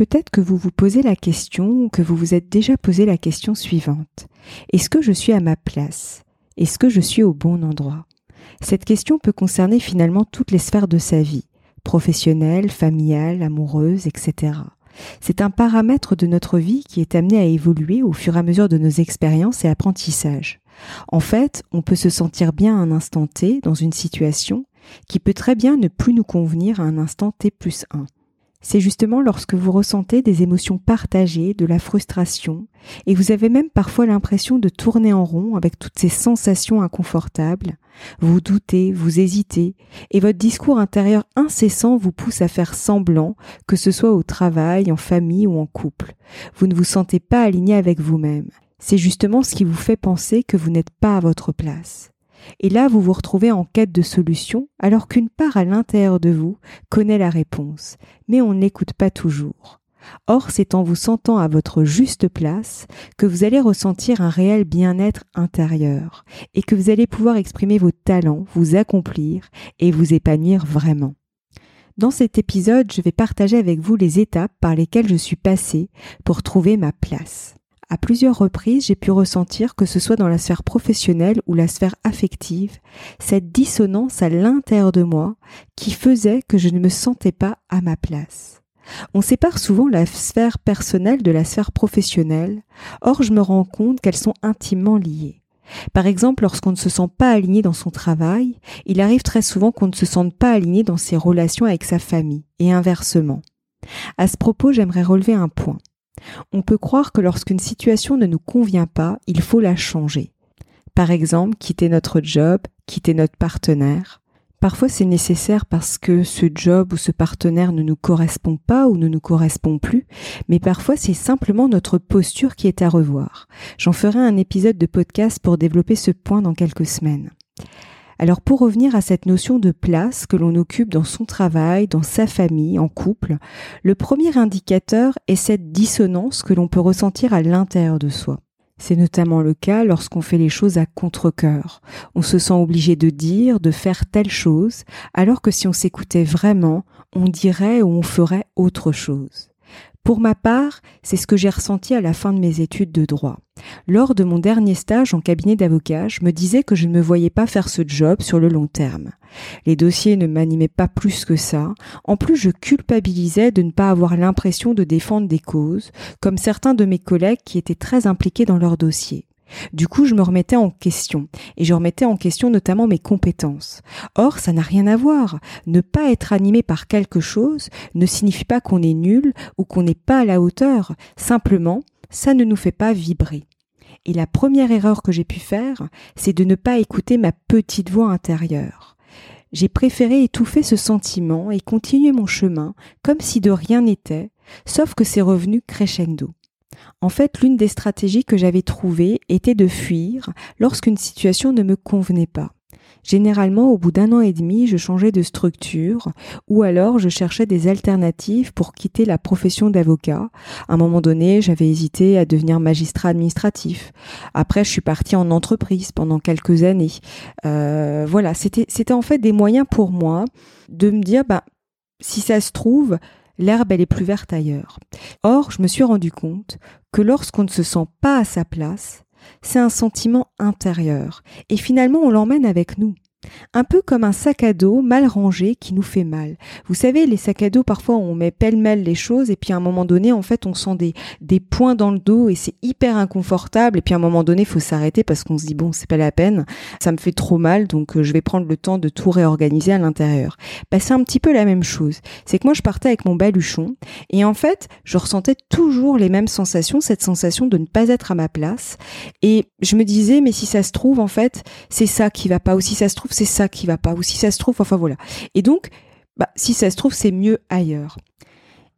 Peut-être que vous vous posez la question ou que vous vous êtes déjà posé la question suivante. Est-ce que je suis à ma place? Est-ce que je suis au bon endroit? Cette question peut concerner finalement toutes les sphères de sa vie, professionnelle, familiale, amoureuse, etc. C'est un paramètre de notre vie qui est amené à évoluer au fur et à mesure de nos expériences et apprentissages. En fait, on peut se sentir bien à un instant T dans une situation qui peut très bien ne plus nous convenir à un instant T plus 1. C'est justement lorsque vous ressentez des émotions partagées, de la frustration, et vous avez même parfois l'impression de tourner en rond avec toutes ces sensations inconfortables, vous doutez, vous hésitez, et votre discours intérieur incessant vous pousse à faire semblant, que ce soit au travail, en famille ou en couple. Vous ne vous sentez pas aligné avec vous-même. C'est justement ce qui vous fait penser que vous n'êtes pas à votre place. Et là, vous vous retrouvez en quête de solution, alors qu'une part à l'intérieur de vous connaît la réponse, mais on n'écoute pas toujours. Or, c'est en vous sentant à votre juste place que vous allez ressentir un réel bien-être intérieur et que vous allez pouvoir exprimer vos talents, vous accomplir et vous épanouir vraiment. Dans cet épisode, je vais partager avec vous les étapes par lesquelles je suis passée pour trouver ma place. À plusieurs reprises, j'ai pu ressentir, que ce soit dans la sphère professionnelle ou la sphère affective, cette dissonance à l'intérieur de moi qui faisait que je ne me sentais pas à ma place. On sépare souvent la sphère personnelle de la sphère professionnelle, or je me rends compte qu'elles sont intimement liées. Par exemple, lorsqu'on ne se sent pas aligné dans son travail, il arrive très souvent qu'on ne se sente pas aligné dans ses relations avec sa famille, et inversement. À ce propos, j'aimerais relever un point. On peut croire que lorsqu'une situation ne nous convient pas, il faut la changer. Par exemple, quitter notre job, quitter notre partenaire. Parfois c'est nécessaire parce que ce job ou ce partenaire ne nous correspond pas ou ne nous correspond plus, mais parfois c'est simplement notre posture qui est à revoir. J'en ferai un épisode de podcast pour développer ce point dans quelques semaines. Alors pour revenir à cette notion de place que l'on occupe dans son travail, dans sa famille, en couple, le premier indicateur est cette dissonance que l'on peut ressentir à l'intérieur de soi. C'est notamment le cas lorsqu'on fait les choses à contre-cœur. On se sent obligé de dire, de faire telle chose, alors que si on s'écoutait vraiment, on dirait ou on ferait autre chose. Pour ma part, c'est ce que j'ai ressenti à la fin de mes études de droit. Lors de mon dernier stage en cabinet d'avocat, je me disais que je ne me voyais pas faire ce job sur le long terme. Les dossiers ne m'animaient pas plus que ça. En plus, je culpabilisais de ne pas avoir l'impression de défendre des causes, comme certains de mes collègues qui étaient très impliqués dans leurs dossiers. Du coup, je me remettais en question, et je remettais en question notamment mes compétences. Or, ça n'a rien à voir. Ne pas être animé par quelque chose ne signifie pas qu'on est nul ou qu'on n'est pas à la hauteur. Simplement, ça ne nous fait pas vibrer. Et la première erreur que j'ai pu faire, c'est de ne pas écouter ma petite voix intérieure. J'ai préféré étouffer ce sentiment et continuer mon chemin comme si de rien n'était, sauf que c'est revenu crescendo. En fait, l'une des stratégies que j'avais trouvées était de fuir lorsqu'une situation ne me convenait pas. Généralement, au bout d'un an et demi, je changeais de structure ou alors je cherchais des alternatives pour quitter la profession d'avocat. À un moment donné, j'avais hésité à devenir magistrat administratif. Après, je suis partie en entreprise pendant quelques années. Euh, voilà, c'était, en fait des moyens pour moi de me dire, bah, si ça se trouve, l'herbe elle est plus verte ailleurs. Or, je me suis rendu compte que lorsqu'on ne se sent pas à sa place, c'est un sentiment intérieur et finalement on l'emmène avec nous. Un peu comme un sac à dos mal rangé qui nous fait mal. Vous savez, les sacs à dos, parfois on met pêle-mêle les choses et puis à un moment donné, en fait, on sent des, des points dans le dos et c'est hyper inconfortable. Et puis à un moment donné, il faut s'arrêter parce qu'on se dit, bon, c'est pas la peine, ça me fait trop mal, donc euh, je vais prendre le temps de tout réorganiser à l'intérieur. Bah, c'est un petit peu la même chose. C'est que moi, je partais avec mon baluchon et en fait, je ressentais toujours les mêmes sensations, cette sensation de ne pas être à ma place. Et je me disais, mais si ça se trouve, en fait, c'est ça qui va pas, ou si ça se trouve, c'est ça qui va pas, ou si ça se trouve, enfin voilà. Et donc, bah, si ça se trouve, c'est mieux ailleurs.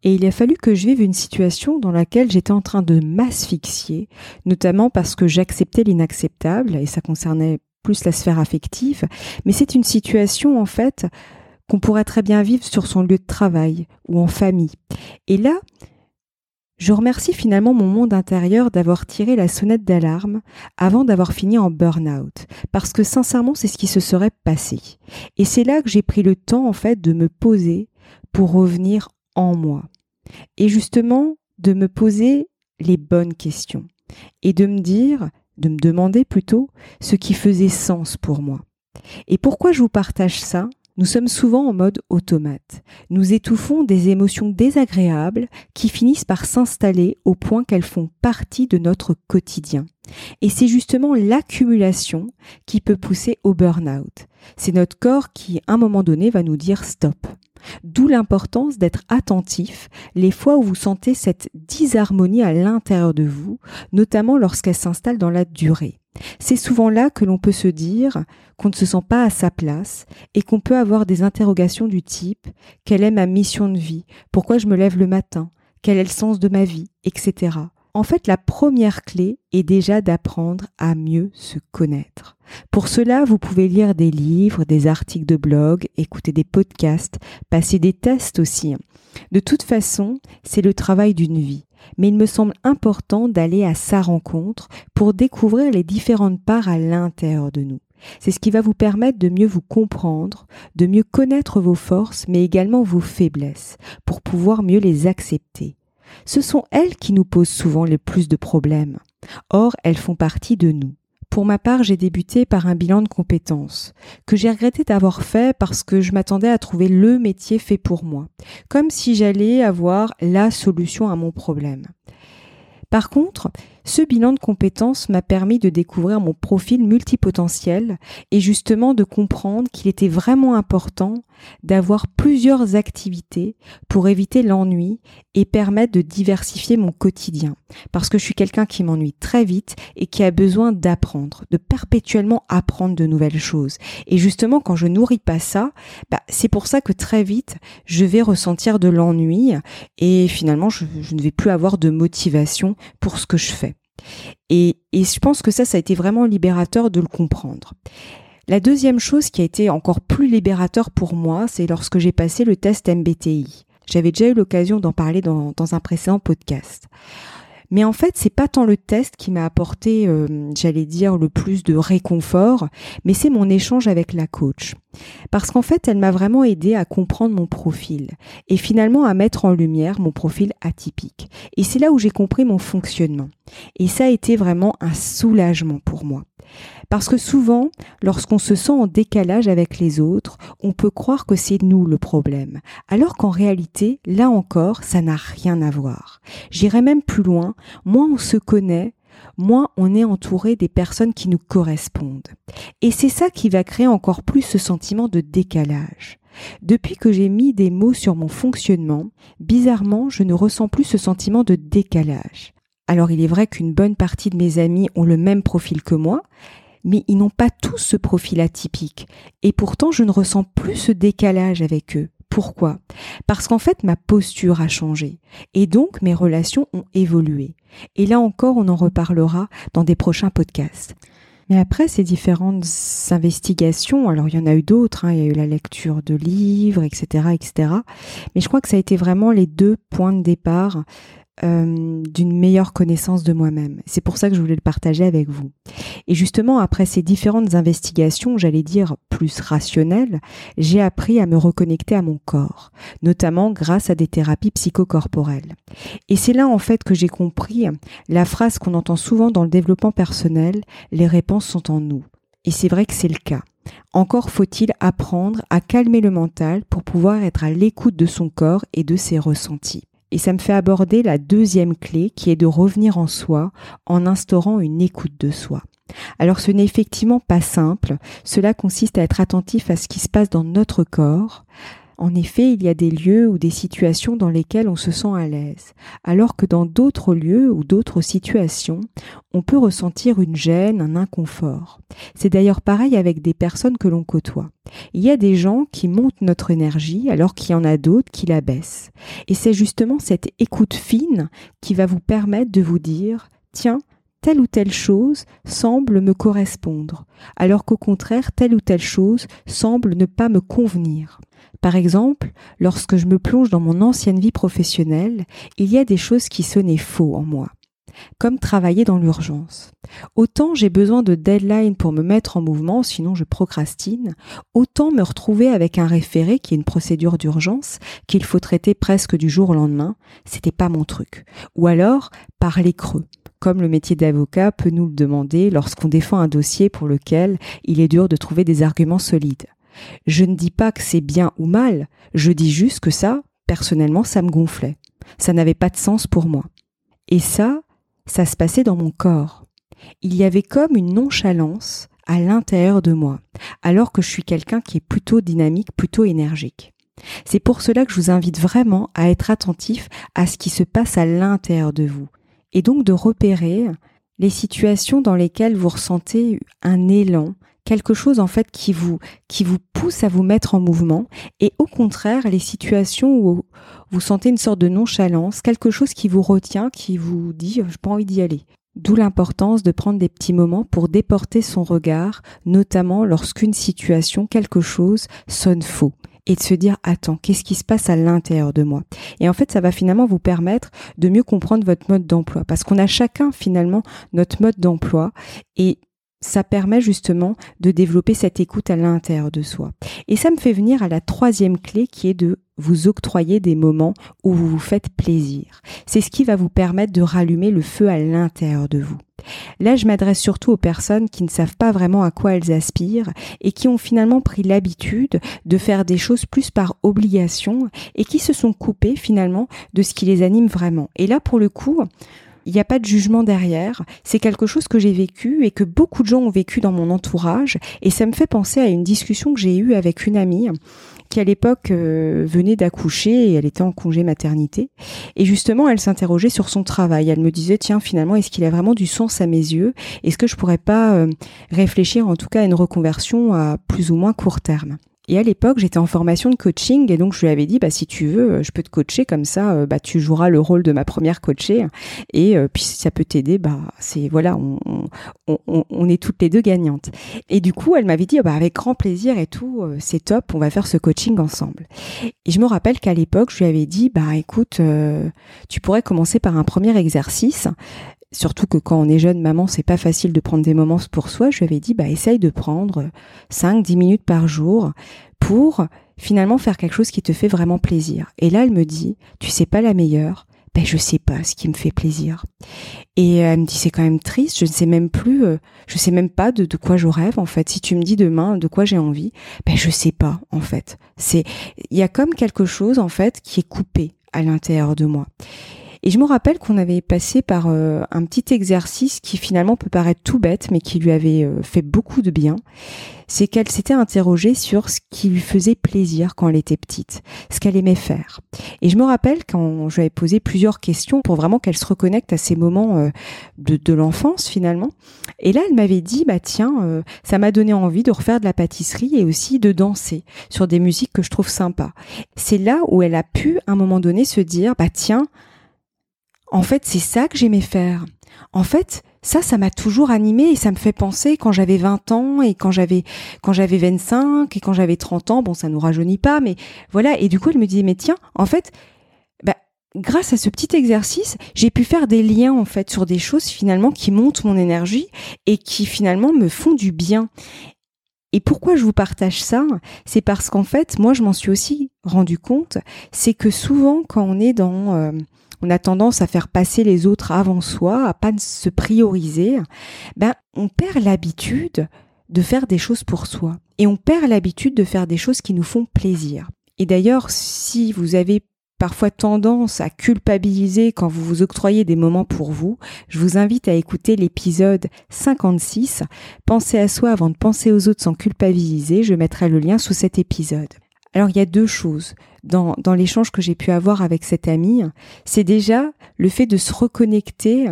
Et il a fallu que je vive une situation dans laquelle j'étais en train de m'asphyxier, notamment parce que j'acceptais l'inacceptable, et ça concernait plus la sphère affective, mais c'est une situation en fait qu'on pourrait très bien vivre sur son lieu de travail ou en famille. Et là, je remercie finalement mon monde intérieur d'avoir tiré la sonnette d'alarme avant d'avoir fini en burn-out, parce que sincèrement c'est ce qui se serait passé. Et c'est là que j'ai pris le temps en fait de me poser pour revenir en moi. Et justement de me poser les bonnes questions et de me dire, de me demander plutôt ce qui faisait sens pour moi. Et pourquoi je vous partage ça? Nous sommes souvent en mode automate. Nous étouffons des émotions désagréables qui finissent par s'installer au point qu'elles font partie de notre quotidien. Et c'est justement l'accumulation qui peut pousser au burn-out. C'est notre corps qui, à un moment donné, va nous dire stop. D'où l'importance d'être attentif les fois où vous sentez cette disharmonie à l'intérieur de vous, notamment lorsqu'elle s'installe dans la durée. C'est souvent là que l'on peut se dire qu'on ne se sent pas à sa place et qu'on peut avoir des interrogations du type quelle est ma mission de vie? Pourquoi je me lève le matin? Quel est le sens de ma vie? etc. En fait, la première clé est déjà d'apprendre à mieux se connaître. Pour cela, vous pouvez lire des livres, des articles de blog, écouter des podcasts, passer des tests aussi. De toute façon, c'est le travail d'une vie mais il me semble important d'aller à sa rencontre pour découvrir les différentes parts à l'intérieur de nous. C'est ce qui va vous permettre de mieux vous comprendre, de mieux connaître vos forces, mais également vos faiblesses, pour pouvoir mieux les accepter. Ce sont elles qui nous posent souvent le plus de problèmes. Or, elles font partie de nous. Pour ma part, j'ai débuté par un bilan de compétences, que j'ai regretté d'avoir fait parce que je m'attendais à trouver le métier fait pour moi, comme si j'allais avoir la solution à mon problème. Par contre, ce bilan de compétences m'a permis de découvrir mon profil multipotentiel et justement de comprendre qu'il était vraiment important d'avoir plusieurs activités pour éviter l'ennui et permettre de diversifier mon quotidien. Parce que je suis quelqu'un qui m'ennuie très vite et qui a besoin d'apprendre, de perpétuellement apprendre de nouvelles choses. Et justement, quand je nourris pas ça, bah, c'est pour ça que très vite, je vais ressentir de l'ennui et finalement, je, je ne vais plus avoir de motivation pour ce que je fais. Et, je pense que ça, ça a été vraiment libérateur de le comprendre. La deuxième chose qui a été encore plus libérateur pour moi, c'est lorsque j'ai passé le test MBTI. J'avais déjà eu l'occasion d'en parler dans, un précédent podcast. Mais en fait, c'est pas tant le test qui m'a apporté, euh, j'allais dire, le plus de réconfort, mais c'est mon échange avec la coach. Parce qu'en fait, elle m'a vraiment aidé à comprendre mon profil et finalement à mettre en lumière mon profil atypique. Et c'est là où j'ai compris mon fonctionnement. Et ça a été vraiment un soulagement pour moi. Parce que souvent, lorsqu'on se sent en décalage avec les autres, on peut croire que c'est nous le problème, alors qu'en réalité, là encore, ça n'a rien à voir. J'irai même plus loin, moins on se connaît, moins on est entouré des personnes qui nous correspondent. Et c'est ça qui va créer encore plus ce sentiment de décalage. Depuis que j'ai mis des mots sur mon fonctionnement, bizarrement, je ne ressens plus ce sentiment de décalage. Alors il est vrai qu'une bonne partie de mes amis ont le même profil que moi, mais ils n'ont pas tous ce profil atypique. Et pourtant, je ne ressens plus ce décalage avec eux. Pourquoi? Parce qu'en fait, ma posture a changé. Et donc, mes relations ont évolué. Et là encore, on en reparlera dans des prochains podcasts. Mais après ces différentes investigations, alors il y en a eu d'autres, hein, il y a eu la lecture de livres, etc., etc. Mais je crois que ça a été vraiment les deux points de départ euh, d'une meilleure connaissance de moi-même. C'est pour ça que je voulais le partager avec vous. Et justement, après ces différentes investigations, j'allais dire plus rationnelles, j'ai appris à me reconnecter à mon corps, notamment grâce à des thérapies psychocorporelles. Et c'est là en fait que j'ai compris la phrase qu'on entend souvent dans le développement personnel, les réponses sont en nous. Et c'est vrai que c'est le cas. Encore faut-il apprendre à calmer le mental pour pouvoir être à l'écoute de son corps et de ses ressentis. Et ça me fait aborder la deuxième clé qui est de revenir en soi en instaurant une écoute de soi. Alors ce n'est effectivement pas simple, cela consiste à être attentif à ce qui se passe dans notre corps, en effet, il y a des lieux ou des situations dans lesquelles on se sent à l'aise, alors que dans d'autres lieux ou d'autres situations, on peut ressentir une gêne, un inconfort. C'est d'ailleurs pareil avec des personnes que l'on côtoie. Il y a des gens qui montent notre énergie alors qu'il y en a d'autres qui la baissent. Et c'est justement cette écoute fine qui va vous permettre de vous dire, tiens, telle ou telle chose semble me correspondre, alors qu'au contraire, telle ou telle chose semble ne pas me convenir. Par exemple, lorsque je me plonge dans mon ancienne vie professionnelle, il y a des choses qui sonnaient faux en moi, comme travailler dans l'urgence. Autant j'ai besoin de deadline pour me mettre en mouvement, sinon je procrastine, autant me retrouver avec un référé qui est une procédure d'urgence qu'il faut traiter presque du jour au lendemain, c'était pas mon truc. Ou alors, parler creux comme le métier d'avocat peut nous le demander lorsqu'on défend un dossier pour lequel il est dur de trouver des arguments solides. Je ne dis pas que c'est bien ou mal, je dis juste que ça, personnellement, ça me gonflait. Ça n'avait pas de sens pour moi. Et ça, ça se passait dans mon corps. Il y avait comme une nonchalance à l'intérieur de moi, alors que je suis quelqu'un qui est plutôt dynamique, plutôt énergique. C'est pour cela que je vous invite vraiment à être attentif à ce qui se passe à l'intérieur de vous, et donc de repérer les situations dans lesquelles vous ressentez un élan, quelque chose en fait qui vous qui vous pousse à vous mettre en mouvement et au contraire les situations où vous sentez une sorte de nonchalance, quelque chose qui vous retient, qui vous dit je pas envie d'y aller. D'où l'importance de prendre des petits moments pour déporter son regard, notamment lorsqu'une situation, quelque chose sonne faux et de se dire attends, qu'est-ce qui se passe à l'intérieur de moi? Et en fait, ça va finalement vous permettre de mieux comprendre votre mode d'emploi parce qu'on a chacun finalement notre mode d'emploi et ça permet justement de développer cette écoute à l'intérieur de soi. Et ça me fait venir à la troisième clé qui est de vous octroyer des moments où vous vous faites plaisir. C'est ce qui va vous permettre de rallumer le feu à l'intérieur de vous. Là, je m'adresse surtout aux personnes qui ne savent pas vraiment à quoi elles aspirent et qui ont finalement pris l'habitude de faire des choses plus par obligation et qui se sont coupées finalement de ce qui les anime vraiment. Et là, pour le coup, il n'y a pas de jugement derrière. C'est quelque chose que j'ai vécu et que beaucoup de gens ont vécu dans mon entourage. Et ça me fait penser à une discussion que j'ai eue avec une amie qui à l'époque euh, venait d'accoucher et elle était en congé maternité. Et justement, elle s'interrogeait sur son travail. Elle me disait, tiens, finalement, est-ce qu'il a vraiment du sens à mes yeux? Est-ce que je pourrais pas euh, réfléchir en tout cas à une reconversion à plus ou moins court terme? Et à l'époque, j'étais en formation de coaching et donc je lui avais dit, bah si tu veux, euh, je peux te coacher comme ça, euh, bah tu joueras le rôle de ma première coachée et euh, puis si ça peut t'aider, bah c'est voilà, on, on, on, est toutes les deux gagnantes. Et du coup, elle m'avait dit, bah avec grand plaisir et tout, c'est top, on va faire ce coaching ensemble. Et je me rappelle qu'à l'époque, je lui avais dit, bah écoute, tu pourrais commencer par un premier exercice surtout que quand on est jeune maman, c'est pas facile de prendre des moments pour soi. Je lui avais dit, bah, essaye de prendre 5, 10 minutes par jour pour finalement faire quelque chose qui te fait vraiment plaisir. Et là, elle me dit, tu sais pas la meilleure? Ben, je sais pas ce qui me fait plaisir. Et elle me dit, c'est quand même triste, je ne sais même plus, euh, je sais même pas de, de quoi je rêve, en fait. Si tu me dis demain de quoi j'ai envie, ben, je sais pas, en fait. C'est, il y a comme quelque chose, en fait, qui est coupé à l'intérieur de moi. Et je me rappelle qu'on avait passé par euh, un petit exercice qui finalement peut paraître tout bête, mais qui lui avait euh, fait beaucoup de bien. C'est qu'elle s'était interrogée sur ce qui lui faisait plaisir quand elle était petite, ce qu'elle aimait faire. Et je me rappelle quand je lui avais posé plusieurs questions pour vraiment qu'elle se reconnecte à ces moments euh, de, de l'enfance finalement. Et là, elle m'avait dit, bah tiens, ça m'a donné envie de refaire de la pâtisserie et aussi de danser sur des musiques que je trouve sympas. C'est là où elle a pu, à un moment donné, se dire, bah tiens, en fait, c'est ça que j'aimais faire. En fait, ça, ça m'a toujours animé et ça me fait penser quand j'avais 20 ans et quand j'avais, quand j'avais 25 et quand j'avais 30 ans. Bon, ça nous rajeunit pas, mais voilà. Et du coup, elle me disait, mais tiens, en fait, bah, grâce à ce petit exercice, j'ai pu faire des liens, en fait, sur des choses finalement qui montent mon énergie et qui finalement me font du bien. Et pourquoi je vous partage ça? C'est parce qu'en fait, moi, je m'en suis aussi rendu compte, c'est que souvent, quand on est dans euh, on a tendance à faire passer les autres avant soi, à pas se prioriser, ben on perd l'habitude de faire des choses pour soi. Et on perd l'habitude de faire des choses qui nous font plaisir. Et d'ailleurs, si vous avez parfois tendance à culpabiliser quand vous vous octroyez des moments pour vous, je vous invite à écouter l'épisode 56, Penser à soi avant de penser aux autres sans culpabiliser, je mettrai le lien sous cet épisode. Alors il y a deux choses dans, dans l'échange que j'ai pu avoir avec cette amie. C'est déjà le fait de se reconnecter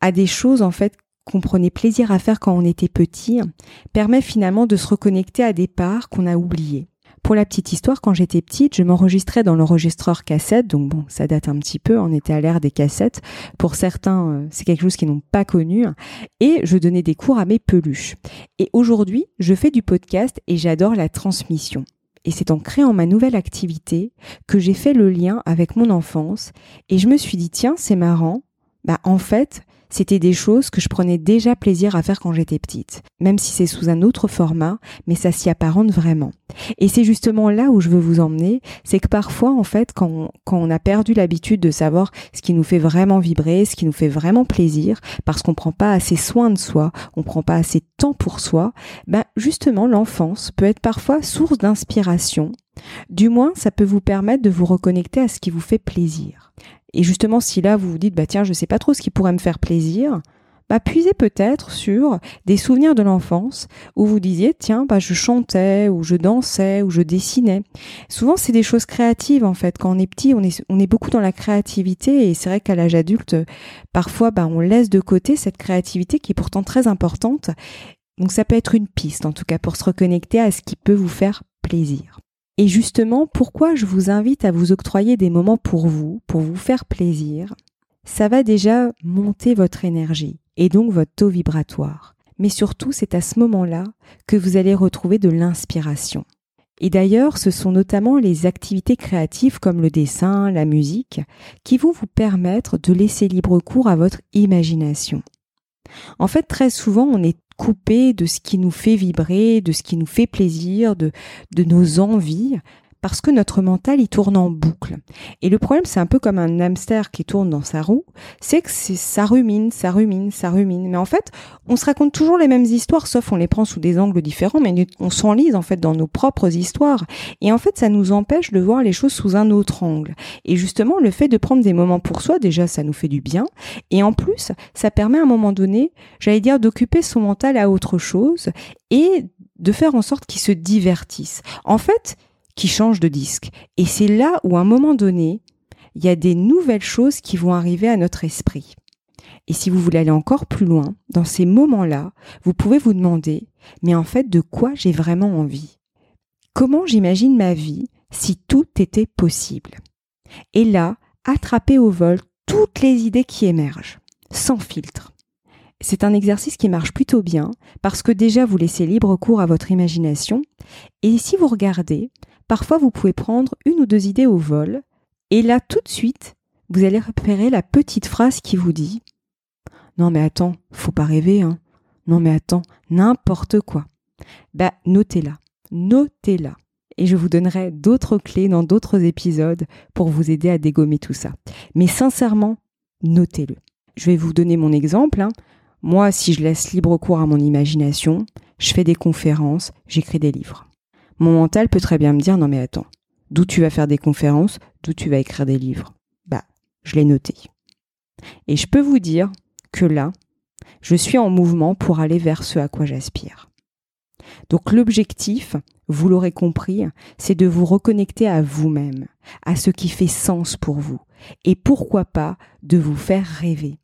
à des choses en fait qu'on prenait plaisir à faire quand on était petit, permet finalement de se reconnecter à des parts qu'on a oubliées. Pour la petite histoire, quand j'étais petite, je m'enregistrais dans l'enregistreur cassette, donc bon, ça date un petit peu, on était à l'ère des cassettes. Pour certains, euh, c'est quelque chose qu'ils n'ont pas connu. Et je donnais des cours à mes peluches. Et aujourd'hui, je fais du podcast et j'adore la transmission. Et c'est en créant ma nouvelle activité que j'ai fait le lien avec mon enfance et je me suis dit, tiens, c'est marrant. Bah, en fait, c'était des choses que je prenais déjà plaisir à faire quand j'étais petite, même si c'est sous un autre format, mais ça s'y apparente vraiment. Et c'est justement là où je veux vous emmener, c'est que parfois, en fait, quand on, a perdu l'habitude de savoir ce qui nous fait vraiment vibrer, ce qui nous fait vraiment plaisir, parce qu'on prend pas assez soin de soi, on prend pas assez de temps pour soi, ben justement, l'enfance peut être parfois source d'inspiration. Du moins, ça peut vous permettre de vous reconnecter à ce qui vous fait plaisir. Et justement, si là vous vous dites, bah tiens, je sais pas trop ce qui pourrait me faire plaisir, bah puisez peut-être sur des souvenirs de l'enfance où vous disiez, tiens, bah je chantais, ou je dansais, ou je dessinais. Souvent, c'est des choses créatives en fait. Quand on est petit, on est, on est beaucoup dans la créativité et c'est vrai qu'à l'âge adulte, parfois, bah on laisse de côté cette créativité qui est pourtant très importante. Donc ça peut être une piste en tout cas pour se reconnecter à ce qui peut vous faire plaisir. Et justement, pourquoi je vous invite à vous octroyer des moments pour vous, pour vous faire plaisir? Ça va déjà monter votre énergie et donc votre taux vibratoire. Mais surtout, c'est à ce moment-là que vous allez retrouver de l'inspiration. Et d'ailleurs, ce sont notamment les activités créatives comme le dessin, la musique, qui vont vous permettre de laisser libre cours à votre imagination. En fait, très souvent, on est coupé de ce qui nous fait vibrer, de ce qui nous fait plaisir, de, de nos envies, parce que notre mental il tourne en boucle. Et le problème c'est un peu comme un hamster qui tourne dans sa roue, c'est que ça rumine, ça rumine, ça rumine. Mais en fait, on se raconte toujours les mêmes histoires, sauf on les prend sous des angles différents, mais on s'enlise en fait dans nos propres histoires. Et en fait, ça nous empêche de voir les choses sous un autre angle. Et justement, le fait de prendre des moments pour soi, déjà, ça nous fait du bien. Et en plus, ça permet à un moment donné, j'allais dire, d'occuper son mental à autre chose et de faire en sorte qu'il se divertisse. En fait, qui change de disque. Et c'est là où, à un moment donné, il y a des nouvelles choses qui vont arriver à notre esprit. Et si vous voulez aller encore plus loin, dans ces moments-là, vous pouvez vous demander, mais en fait, de quoi j'ai vraiment envie? Comment j'imagine ma vie si tout était possible? Et là, attrapez au vol toutes les idées qui émergent, sans filtre. C'est un exercice qui marche plutôt bien parce que déjà vous laissez libre cours à votre imagination et si vous regardez, Parfois, vous pouvez prendre une ou deux idées au vol, et là, tout de suite, vous allez repérer la petite phrase qui vous dit Non, mais attends, faut pas rêver, hein. Non, mais attends, n'importe quoi. Bah, notez-la, notez-la. Et je vous donnerai d'autres clés dans d'autres épisodes pour vous aider à dégommer tout ça. Mais sincèrement, notez-le. Je vais vous donner mon exemple. Hein. Moi, si je laisse libre cours à mon imagination, je fais des conférences, j'écris des livres. Mon mental peut très bien me dire non mais attends, d'où tu vas faire des conférences, d'où tu vas écrire des livres? Bah, je l'ai noté. Et je peux vous dire que là, je suis en mouvement pour aller vers ce à quoi j'aspire. Donc l'objectif, vous l'aurez compris, c'est de vous reconnecter à vous-même, à ce qui fait sens pour vous, et pourquoi pas de vous faire rêver.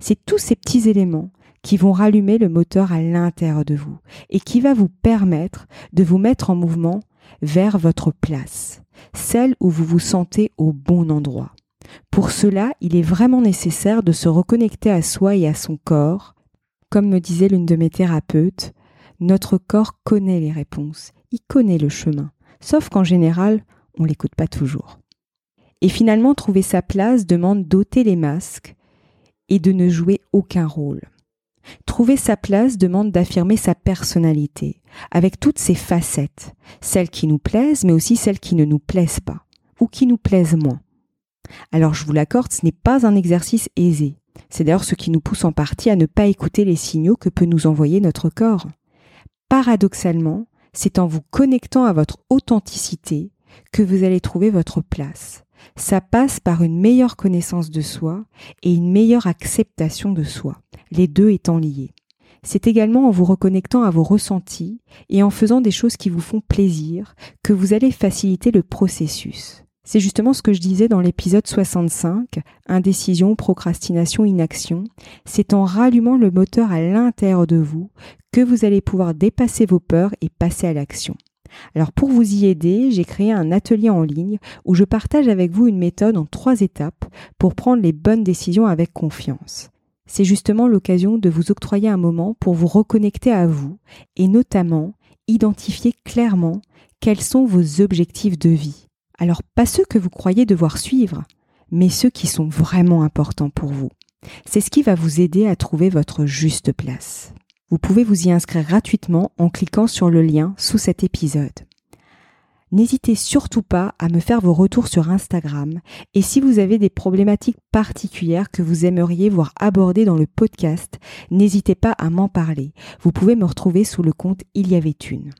C'est tous ces petits éléments qui vont rallumer le moteur à l'intérieur de vous et qui va vous permettre de vous mettre en mouvement vers votre place, celle où vous vous sentez au bon endroit. Pour cela, il est vraiment nécessaire de se reconnecter à soi et à son corps. Comme me disait l'une de mes thérapeutes, notre corps connaît les réponses, il connaît le chemin, sauf qu'en général, on l'écoute pas toujours. Et finalement, trouver sa place demande d'ôter les masques et de ne jouer aucun rôle. Trouver sa place demande d'affirmer sa personnalité, avec toutes ses facettes, celles qui nous plaisent, mais aussi celles qui ne nous plaisent pas, ou qui nous plaisent moins. Alors je vous l'accorde, ce n'est pas un exercice aisé. C'est d'ailleurs ce qui nous pousse en partie à ne pas écouter les signaux que peut nous envoyer notre corps. paradoxalement, c'est en vous connectant à votre authenticité que vous allez trouver votre place. Ça passe par une meilleure connaissance de soi et une meilleure acceptation de soi, les deux étant liés. C'est également en vous reconnectant à vos ressentis et en faisant des choses qui vous font plaisir que vous allez faciliter le processus. C'est justement ce que je disais dans l'épisode 65, indécision, procrastination, inaction. C'est en rallumant le moteur à l'intérieur de vous que vous allez pouvoir dépasser vos peurs et passer à l'action. Alors pour vous y aider, j'ai créé un atelier en ligne où je partage avec vous une méthode en trois étapes pour prendre les bonnes décisions avec confiance. C'est justement l'occasion de vous octroyer un moment pour vous reconnecter à vous et notamment identifier clairement quels sont vos objectifs de vie alors pas ceux que vous croyez devoir suivre, mais ceux qui sont vraiment importants pour vous. C'est ce qui va vous aider à trouver votre juste place. Vous pouvez vous y inscrire gratuitement en cliquant sur le lien sous cet épisode. N'hésitez surtout pas à me faire vos retours sur Instagram et si vous avez des problématiques particulières que vous aimeriez voir abordées dans le podcast, n'hésitez pas à m'en parler. Vous pouvez me retrouver sous le compte Il y avait une.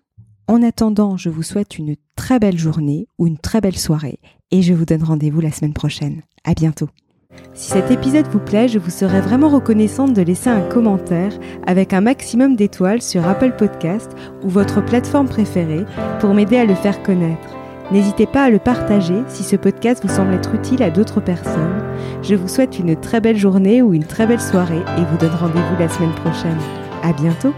En attendant, je vous souhaite une très belle journée ou une très belle soirée et je vous donne rendez-vous la semaine prochaine. À bientôt. Si cet épisode vous plaît, je vous serais vraiment reconnaissante de laisser un commentaire avec un maximum d'étoiles sur Apple Podcast ou votre plateforme préférée pour m'aider à le faire connaître. N'hésitez pas à le partager si ce podcast vous semble être utile à d'autres personnes. Je vous souhaite une très belle journée ou une très belle soirée et vous donne rendez-vous la semaine prochaine. À bientôt!